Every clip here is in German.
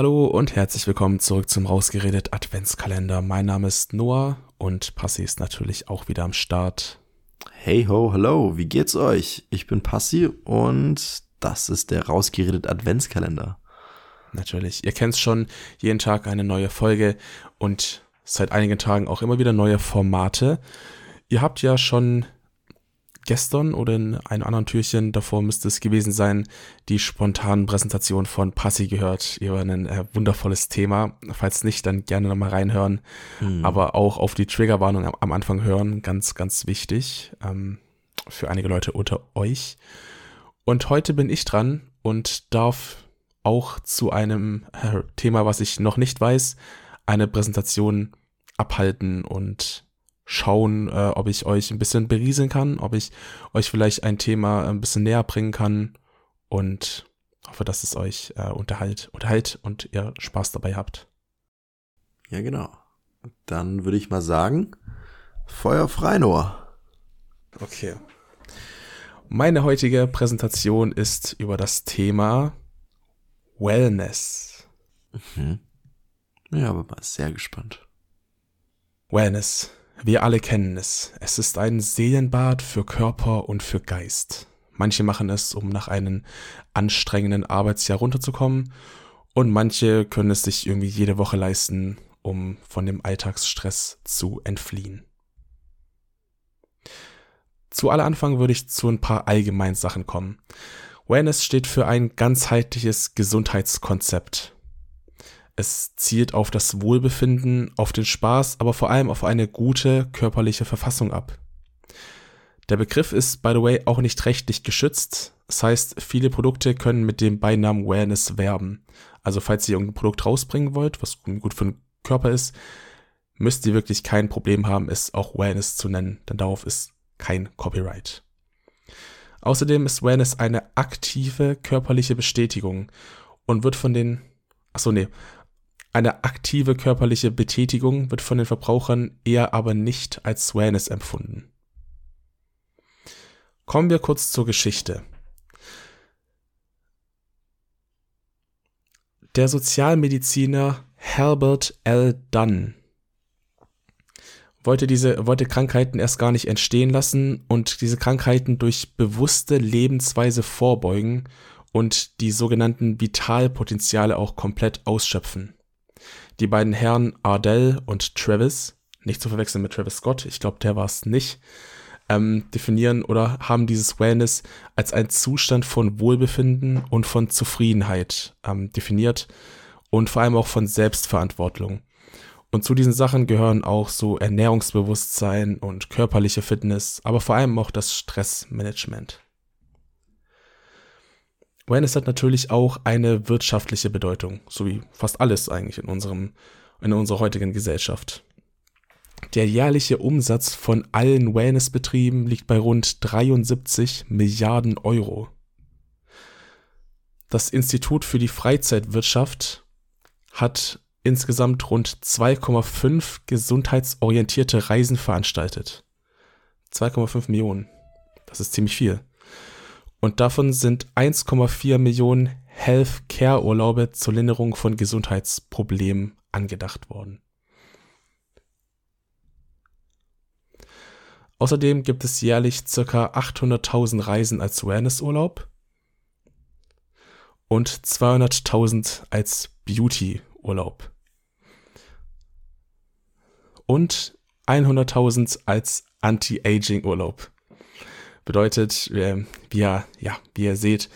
Hallo und herzlich willkommen zurück zum Rausgeredet Adventskalender. Mein Name ist Noah und Passi ist natürlich auch wieder am Start. Hey ho, hallo, wie geht's euch? Ich bin Passi und das ist der Rausgeredet Adventskalender. Natürlich, ihr kennt schon, jeden Tag eine neue Folge und seit einigen Tagen auch immer wieder neue Formate. Ihr habt ja schon gestern oder in einem anderen Türchen, davor müsste es gewesen sein, die spontanen Präsentation von Passi gehört über ein äh, wundervolles Thema. Falls nicht, dann gerne nochmal reinhören. Hm. Aber auch auf die Triggerwarnung am, am, Anfang hören, ganz, ganz wichtig ähm, für einige Leute unter euch. Und heute bin ich dran und darf auch zu einem äh, Thema, was ich noch nicht weiß, eine Präsentation abhalten und schauen, äh, ob ich euch ein bisschen berieseln kann, ob ich euch vielleicht ein Thema ein bisschen näher bringen kann und hoffe, dass es euch äh, unterhalt, unterhält und ihr Spaß dabei habt. Ja, genau. Dann würde ich mal sagen, Feuer frei, Noah. Okay. Meine heutige Präsentation ist über das Thema Wellness. Mhm. Ja, aber mal sehr gespannt. Wellness. Wir alle kennen es. Es ist ein Seelenbad für Körper und für Geist. Manche machen es, um nach einem anstrengenden Arbeitsjahr runterzukommen und manche können es sich irgendwie jede Woche leisten, um von dem Alltagsstress zu entfliehen. Zu aller Anfang würde ich zu ein paar Allgemeinsachen kommen. Wellness steht für ein ganzheitliches Gesundheitskonzept. Es zielt auf das Wohlbefinden, auf den Spaß, aber vor allem auf eine gute körperliche Verfassung ab. Der Begriff ist, by the way, auch nicht rechtlich geschützt. Das heißt, viele Produkte können mit dem Beinamen Wellness werben. Also falls ihr irgendein Produkt rausbringen wollt, was gut für den Körper ist, müsst ihr wirklich kein Problem haben, es auch Wellness zu nennen, denn darauf ist kein Copyright. Außerdem ist Wellness eine aktive körperliche Bestätigung und wird von den, achso nee, eine aktive körperliche Betätigung wird von den Verbrauchern eher aber nicht als Wellness empfunden. Kommen wir kurz zur Geschichte. Der Sozialmediziner Herbert L. Dunn wollte diese, wollte Krankheiten erst gar nicht entstehen lassen und diese Krankheiten durch bewusste Lebensweise vorbeugen und die sogenannten Vitalpotenziale auch komplett ausschöpfen. Die beiden Herren Ardell und Travis, nicht zu verwechseln mit Travis Scott, ich glaube, der war es nicht, ähm, definieren oder haben dieses Wellness als ein Zustand von Wohlbefinden und von Zufriedenheit ähm, definiert und vor allem auch von Selbstverantwortung. Und zu diesen Sachen gehören auch so Ernährungsbewusstsein und körperliche Fitness, aber vor allem auch das Stressmanagement. Wellness hat natürlich auch eine wirtschaftliche Bedeutung, so wie fast alles eigentlich in unserem, in unserer heutigen Gesellschaft. Der jährliche Umsatz von allen Wellnessbetrieben liegt bei rund 73 Milliarden Euro. Das Institut für die Freizeitwirtschaft hat insgesamt rund 2,5 gesundheitsorientierte Reisen veranstaltet. 2,5 Millionen. Das ist ziemlich viel und davon sind 1,4 Millionen Health-Care-Urlaube zur Linderung von Gesundheitsproblemen angedacht worden. Außerdem gibt es jährlich ca. 800.000 Reisen als Wellnessurlaub und 200.000 als Beauty-Urlaub und 100.000 als Anti-Aging-Urlaub. Bedeutet, wir, wir, ja, wie ihr seht,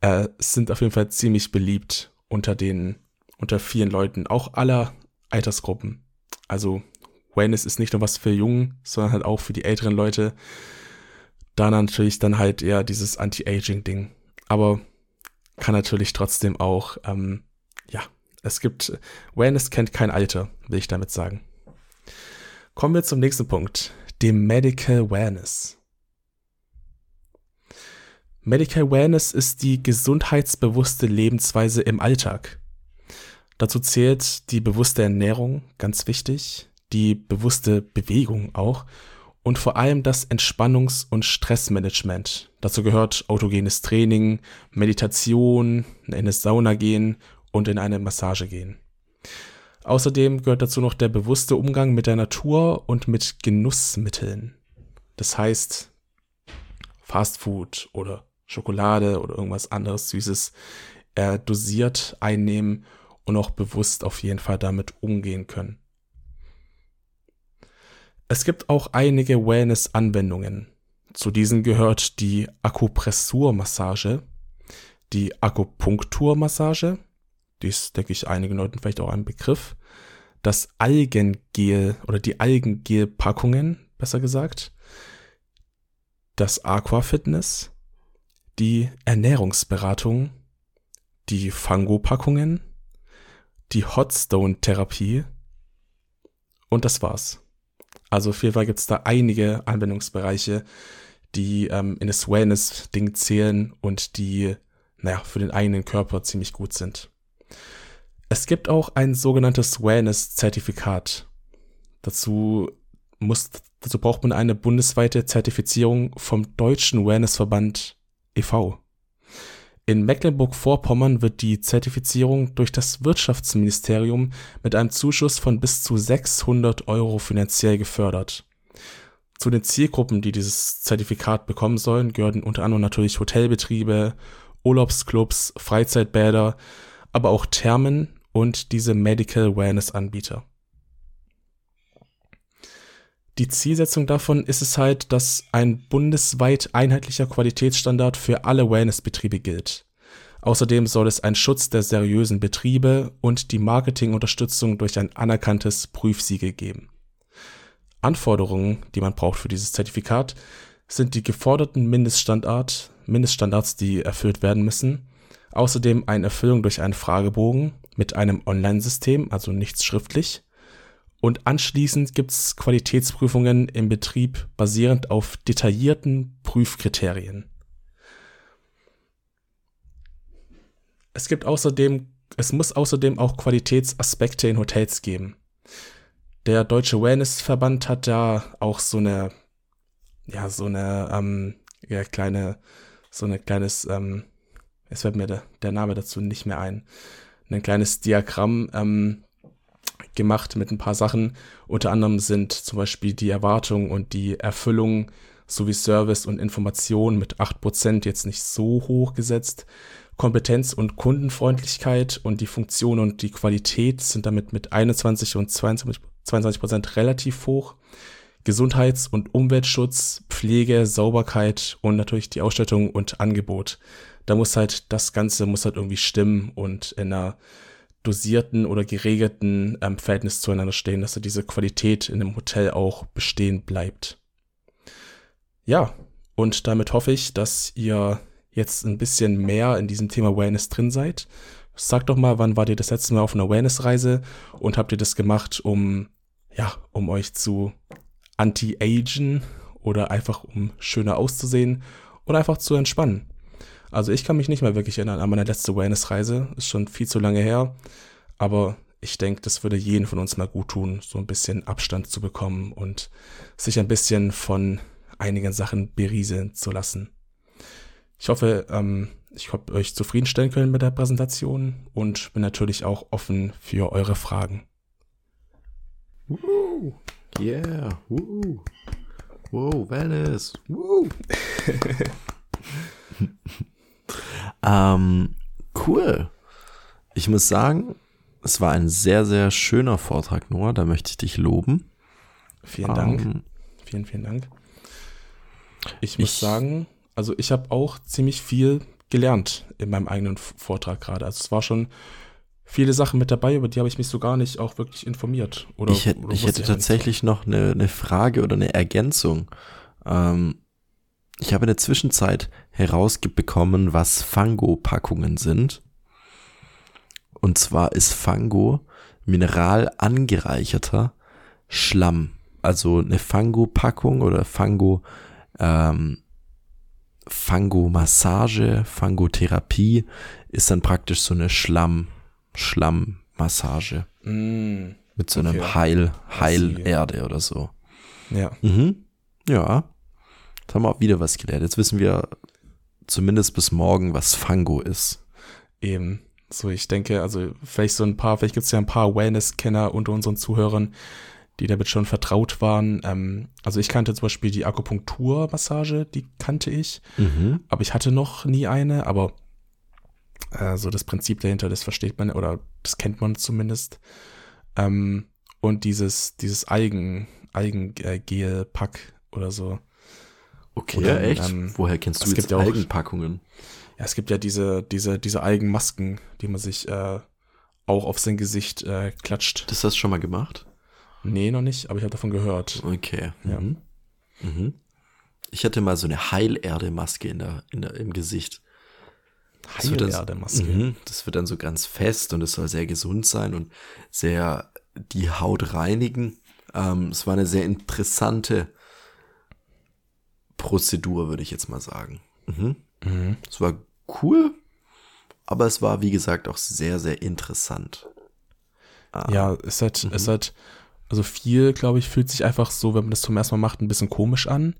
äh, sind auf jeden Fall ziemlich beliebt unter den, unter vielen Leuten, auch aller Altersgruppen. Also Wellness ist nicht nur was für Jungen, sondern halt auch für die älteren Leute. Da natürlich dann halt eher dieses Anti-Aging-Ding. Aber kann natürlich trotzdem auch, ähm, ja, es gibt, Wellness kennt kein Alter, will ich damit sagen. Kommen wir zum nächsten Punkt, dem Medical Wellness. Medical Wellness ist die gesundheitsbewusste Lebensweise im Alltag. Dazu zählt die bewusste Ernährung, ganz wichtig, die bewusste Bewegung auch und vor allem das Entspannungs- und Stressmanagement. Dazu gehört autogenes Training, Meditation, in eine Sauna gehen und in eine Massage gehen. Außerdem gehört dazu noch der bewusste Umgang mit der Natur und mit Genussmitteln. Das heißt, Fastfood oder Schokolade oder irgendwas anderes Süßes äh, dosiert einnehmen und auch bewusst auf jeden Fall damit umgehen können. Es gibt auch einige Wellness-Anwendungen. Zu diesen gehört die Akupressurmassage, die Akupunkturmassage, die ist, denke ich, einigen Leuten vielleicht auch ein Begriff, das Algengel oder die Algengel-Packungen, besser gesagt, das Aquafitness, die Ernährungsberatung, die Fango-Packungen, die Hotstone-Therapie und das war's. Also auf jeden Fall gibt es da einige Anwendungsbereiche, die ähm, in das Wellness-Ding zählen und die, naja, für den eigenen Körper ziemlich gut sind. Es gibt auch ein sogenanntes Wellness-Zertifikat. Dazu muss, dazu braucht man eine bundesweite Zertifizierung vom Deutschen Wellnessverband e.V. In Mecklenburg-Vorpommern wird die Zertifizierung durch das Wirtschaftsministerium mit einem Zuschuss von bis zu 600 Euro finanziell gefördert. Zu den Zielgruppen, die dieses Zertifikat bekommen sollen, gehören unter anderem natürlich Hotelbetriebe, Urlaubsclubs, Freizeitbäder, aber auch Thermen und diese Medical Wellness Anbieter. Die Zielsetzung davon ist es halt, dass ein bundesweit einheitlicher Qualitätsstandard für alle Wellnessbetriebe gilt. Außerdem soll es einen Schutz der seriösen Betriebe und die Marketingunterstützung durch ein anerkanntes Prüfsiegel geben. Anforderungen, die man braucht für dieses Zertifikat, sind die geforderten Mindeststandard, Mindeststandards, die erfüllt werden müssen, außerdem eine Erfüllung durch einen Fragebogen mit einem Online-System, also nichts schriftlich, und anschließend gibt es Qualitätsprüfungen im Betrieb basierend auf detaillierten Prüfkriterien. Es gibt außerdem, es muss außerdem auch Qualitätsaspekte in Hotels geben. Der Deutsche Wellnessverband hat da auch so eine, ja, so eine, ähm, ja, kleine, so eine kleines, ähm, es fällt mir der, der Name dazu nicht mehr ein, ein kleines Diagramm, ähm, gemacht mit ein paar Sachen. Unter anderem sind zum Beispiel die Erwartung und die Erfüllung sowie Service und Information mit 8% jetzt nicht so hoch gesetzt. Kompetenz und Kundenfreundlichkeit und die Funktion und die Qualität sind damit mit 21 und 22, 22 relativ hoch. Gesundheits- und Umweltschutz, Pflege, Sauberkeit und natürlich die Ausstattung und Angebot. Da muss halt das Ganze muss halt irgendwie stimmen und in einer dosierten oder geregelten ähm, Verhältnis zueinander stehen, dass da diese Qualität in dem Hotel auch bestehen bleibt. Ja, und damit hoffe ich, dass ihr jetzt ein bisschen mehr in diesem Thema Wellness drin seid. Sagt doch mal, wann wart ihr das letzte Mal auf einer Wellness-Reise und habt ihr das gemacht, um, ja, um euch zu anti-agen oder einfach um schöner auszusehen oder einfach zu entspannen? Also ich kann mich nicht mehr wirklich erinnern an meine letzte Wellness-Reise. Ist schon viel zu lange her. Aber ich denke, das würde jeden von uns mal gut tun, so ein bisschen Abstand zu bekommen und sich ein bisschen von einigen Sachen berieseln zu lassen. Ich hoffe, ähm, ich habe euch zufriedenstellen können mit der Präsentation und bin natürlich auch offen für eure Fragen. Woo, yeah, woo, wow, Wellness, woo. Ähm, cool. Ich muss sagen, es war ein sehr, sehr schöner Vortrag, Noah. Da möchte ich dich loben. Vielen Dank. Ähm, vielen, vielen Dank. Ich muss ich, sagen, also ich habe auch ziemlich viel gelernt in meinem eigenen Vortrag gerade. Also es war schon viele Sachen mit dabei, über die habe ich mich so gar nicht auch wirklich informiert. Oder, ich, hätte, ich hätte tatsächlich noch eine, eine Frage oder eine Ergänzung. Ähm, ich habe in der Zwischenzeit herausbekommen, was Fango-Packungen sind. Und zwar ist Fango mineral angereicherter Schlamm. Also eine Fango-Packung oder Fango, ähm, Fango-Massage, Fangotherapie ist dann praktisch so eine Schlamm, Schlammmassage. Mm, mit so einem okay. Heil, Heilerde oder so. Ja. Mhm. Ja. Jetzt haben wir auch wieder was gelernt. Jetzt wissen wir zumindest bis morgen, was Fango ist. Eben. So, ich denke, also vielleicht so ein paar, vielleicht gibt es ja ein paar Wellness-Kenner unter unseren Zuhörern, die damit schon vertraut waren. Ähm, also ich kannte zum Beispiel die Akupunkturmassage, die kannte ich, Mhm. aber ich hatte noch nie eine, aber äh, so das Prinzip dahinter, das versteht man oder das kennt man zumindest. Ähm, und dieses, dieses Eigen, Eigengel-Pack oder so. Okay, Oder, echt? ähm, Woher kennst du es jetzt gibt ja auch- Algenpackungen? Ja, es gibt ja diese, diese, diese Eigenmasken, die man sich äh, auch auf sein Gesicht äh, klatscht. Das hast du schon mal gemacht? Nee, noch nicht, aber ich habe davon gehört. Okay. Ja. Mhm. Mhm. Ich hatte mal so eine Heilerde-Maske in der, in der, im Gesicht. Heilerde-Maske. Mhm. Das wird dann so ganz fest und es soll sehr gesund sein und sehr die Haut reinigen. Ähm, es war eine sehr interessante Prozedur, würde ich jetzt mal sagen. Mhm. Mhm. Es war cool, aber es war, wie gesagt, auch sehr, sehr interessant. Ah, Ja, es hat, Mhm. es hat, also viel, glaube ich, fühlt sich einfach so, wenn man das zum ersten Mal macht, ein bisschen komisch an.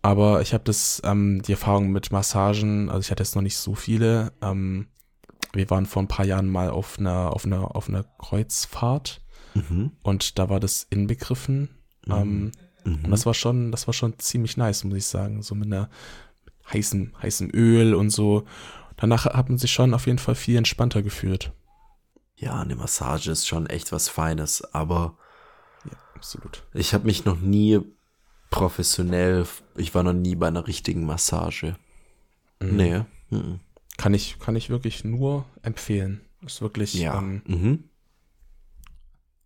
Aber ich habe das, ähm, die Erfahrung mit Massagen, also ich hatte jetzt noch nicht so viele. Ähm, wir waren vor ein paar Jahren mal auf einer, auf einer, auf einer Kreuzfahrt Mhm. und da war das inbegriffen. Ähm, Mhm. Und das war schon, das war schon ziemlich nice, muss ich sagen. So mit einer heißen, heißem Öl und so. Danach hat man sich schon auf jeden Fall viel entspannter gefühlt. Ja, eine Massage ist schon echt was Feines, aber Ja, absolut. ich habe mich noch nie professionell, ich war noch nie bei einer richtigen Massage. Mhm. Nee. Mhm. Kann ich, kann ich wirklich nur empfehlen. Ist wirklich Ja. ähm, Mhm.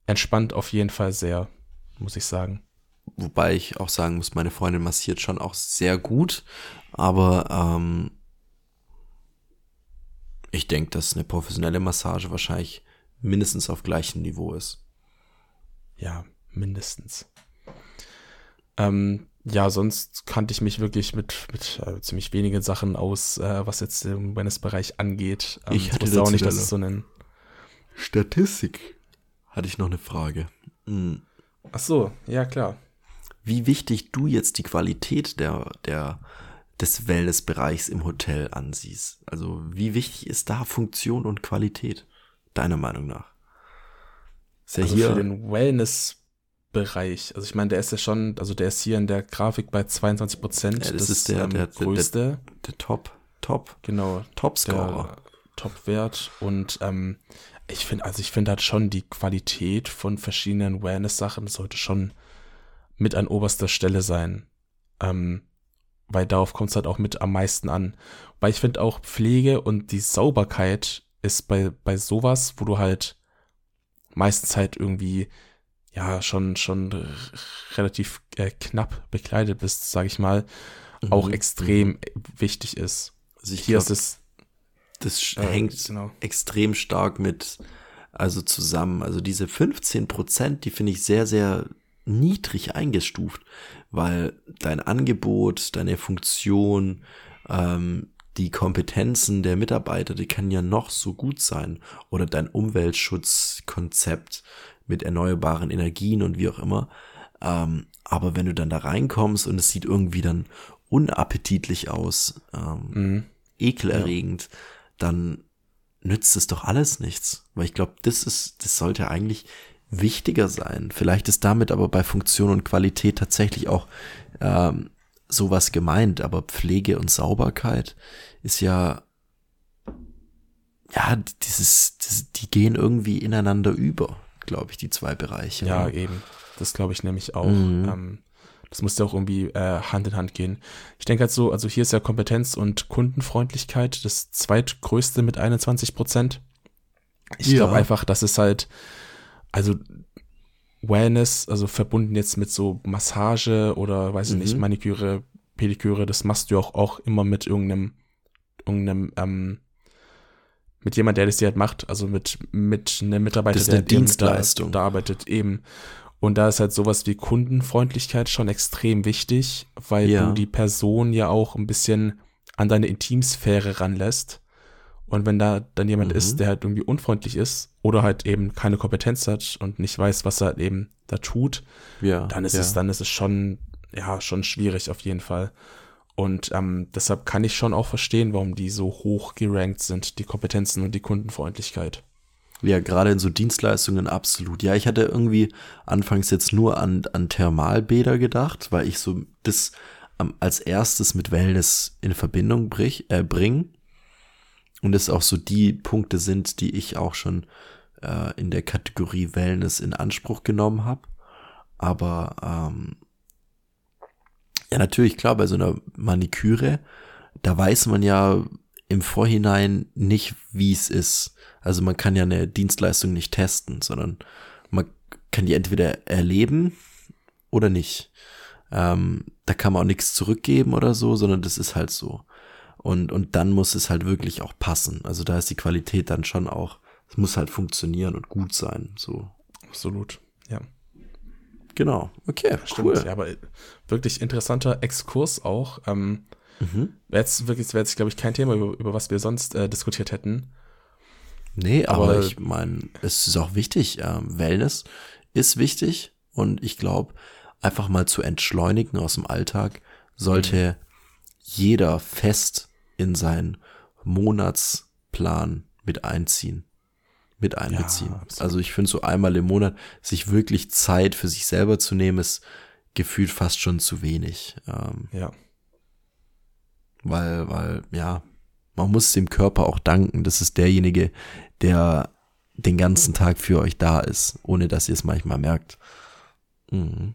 entspannt auf jeden Fall sehr, muss ich sagen. Wobei ich auch sagen muss, meine Freundin massiert schon auch sehr gut, aber ähm, ich denke, dass eine professionelle Massage wahrscheinlich mindestens auf gleichem Niveau ist. Ja, mindestens. Ähm, ja, sonst kannte ich mich wirklich mit, mit äh, ziemlich wenigen Sachen aus, äh, was jetzt den Wellness-Bereich angeht. Ähm, Ich hatte wusste auch nicht, dass es so einen. Statistik. Hatte ich noch eine Frage. Mhm. Ach so, ja klar. Wie wichtig du jetzt die Qualität der, der, des Wellnessbereichs im Hotel ansiehst. Also wie wichtig ist da Funktion und Qualität, deiner Meinung nach? Ist ja also hier, für den Wellness-Bereich. Also ich meine, der ist ja schon, also der ist hier in der Grafik bei 22 Prozent. Ja, das ist der- der- der- größte. der Top, Top, genau. Topscorer. der Top-Wert. Und ähm, ich finde, also ich finde halt schon die Qualität von verschiedenen Wellness-Sachen sollte schon mit an oberster Stelle sein. Ähm, weil darauf kommt es halt auch mit am meisten an. Weil ich finde auch Pflege und die Sauberkeit ist bei, bei sowas, wo du halt meistens halt irgendwie ja schon schon relativ äh, knapp bekleidet bist, sage ich mal, auch Mhm, extrem wichtig ist. Also ich Hier glaub, ist es das äh, hängt genau. extrem stark mit, also zusammen. Also diese 15 Prozent, die finde ich sehr, sehr niedrig eingestuft, weil dein Angebot, deine Funktion, ähm, die Kompetenzen der Mitarbeiter, die kann ja noch so gut sein. Oder dein Umweltschutzkonzept mit erneuerbaren Energien und wie auch immer. Ähm, aber wenn du dann da reinkommst und es sieht irgendwie dann unappetitlich aus, ähm, Mhm. ekelerregend, dann nützt es doch alles nichts. Weil ich glaube, das ist, das sollte eigentlich wichtiger sein. Vielleicht ist damit aber bei Funktion und Qualität tatsächlich auch ähm, sowas gemeint, aber Pflege und Sauberkeit ist ja, ja, dieses, das, die gehen irgendwie ineinander über, glaube ich, die zwei Bereiche. Ja, oder? eben. Das glaube ich nämlich auch. Mhm. Ähm, das muss ja auch irgendwie äh, Hand in Hand gehen. Ich denke halt so, also hier ist ja Kompetenz und Kundenfreundlichkeit das zweitgrößte mit 21 Prozent. Ich Ja. glaube einfach, dass es halt, also Wellness, also verbunden jetzt mit so Massage oder weiß ich nicht, Mhm. Maniküre, Pediküre, das machst du auch, auch immer mit irgendeinem, irgendeinem, ähm, mit jemand, der das dir halt macht, also mit, mit einem Mitarbeiter, der Dienstleistung. Da, da arbeitet, eben. Und da ist halt sowas wie Kundenfreundlichkeit schon extrem wichtig, weil Ja. du die Person ja auch ein bisschen an deine Intimsphäre ranlässt. Und wenn da dann jemand Mhm. ist, der halt irgendwie unfreundlich ist oder halt eben keine Kompetenz hat und nicht weiß, was er halt eben da tut, ja, dann ist ja. es, dann ist es schon, ja, schon schwierig auf jeden Fall. Und ähm, deshalb kann ich schon auch verstehen, warum die so hoch gerankt sind, die Kompetenzen und die Kundenfreundlichkeit. Ja, gerade in so Dienstleistungen absolut. Ja, ich hatte irgendwie anfangs jetzt nur an, an Thermalbäder gedacht, weil ich so das ähm, als erstes mit Wellness in Verbindung brich, äh, bringe. Und es auch so die Punkte sind, die ich auch schon äh, in der Kategorie Wellness in Anspruch genommen habe. Aber ähm, ja, natürlich, klar, bei so einer Maniküre, da weiß man ja im Vorhinein nicht, wie es ist. Also man kann ja eine Dienstleistung nicht testen, sondern man kann die entweder erleben oder nicht. Ähm, da kann man auch nichts zurückgeben oder so, sondern das ist halt so. Und, und dann muss es halt wirklich auch passen. Also da ist die Qualität dann schon auch, es muss halt funktionieren und gut sein. So. Absolut, ja. Genau, okay, Stimmt, cool. ja, aber wirklich interessanter Exkurs auch. Ähm, Mhm. wäre jetzt wirklich, wäre jetzt, glaube ich, kein Thema, über, über was wir sonst äh, diskutiert hätten. Nee, aber, Aber- ich meine, es ist auch wichtig. Ähm, Wellness ist wichtig und ich glaube, einfach mal zu entschleunigen aus dem Alltag sollte jeder fest in seinen Monatsplan mit einziehen, mit einbeziehen. absolut. also ich finde so einmal im Monat sich wirklich Zeit für sich selber zu nehmen, ist gefühlt fast schon zu wenig. Ähm, Ja, weil, weil, ja, man muss dem Körper auch danken. Das ist derjenige, der den ganzen Tag für euch da ist, ohne dass ihr es manchmal merkt. Mhm.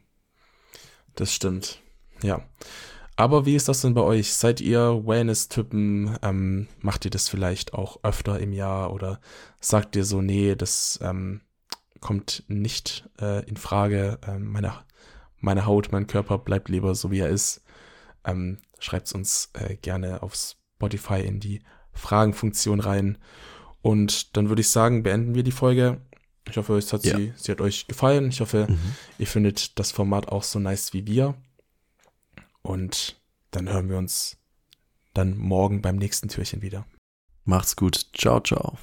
das stimmt. Ja. Aber wie ist das denn bei euch? Seid ihr Wellness-Typen? Ähm, macht ihr das vielleicht auch öfter im Jahr oder sagt ihr so, nee, das ähm, kommt nicht äh, in Frage. Ähm, meine, meine Haut, mein Körper bleibt lieber so, wie er ist. Ähm, Schreibt uns äh, gerne auf Spotify in die Fragenfunktion rein. Und dann würde ich sagen, beenden wir die Folge. Ich hoffe, es hat Ja. sie, sie hat euch gefallen. Ich hoffe, Mhm. ihr findet das Format auch so nice wie wir. Und dann hören wir uns dann morgen beim nächsten Türchen wieder. Macht's gut. Ciao, ciao.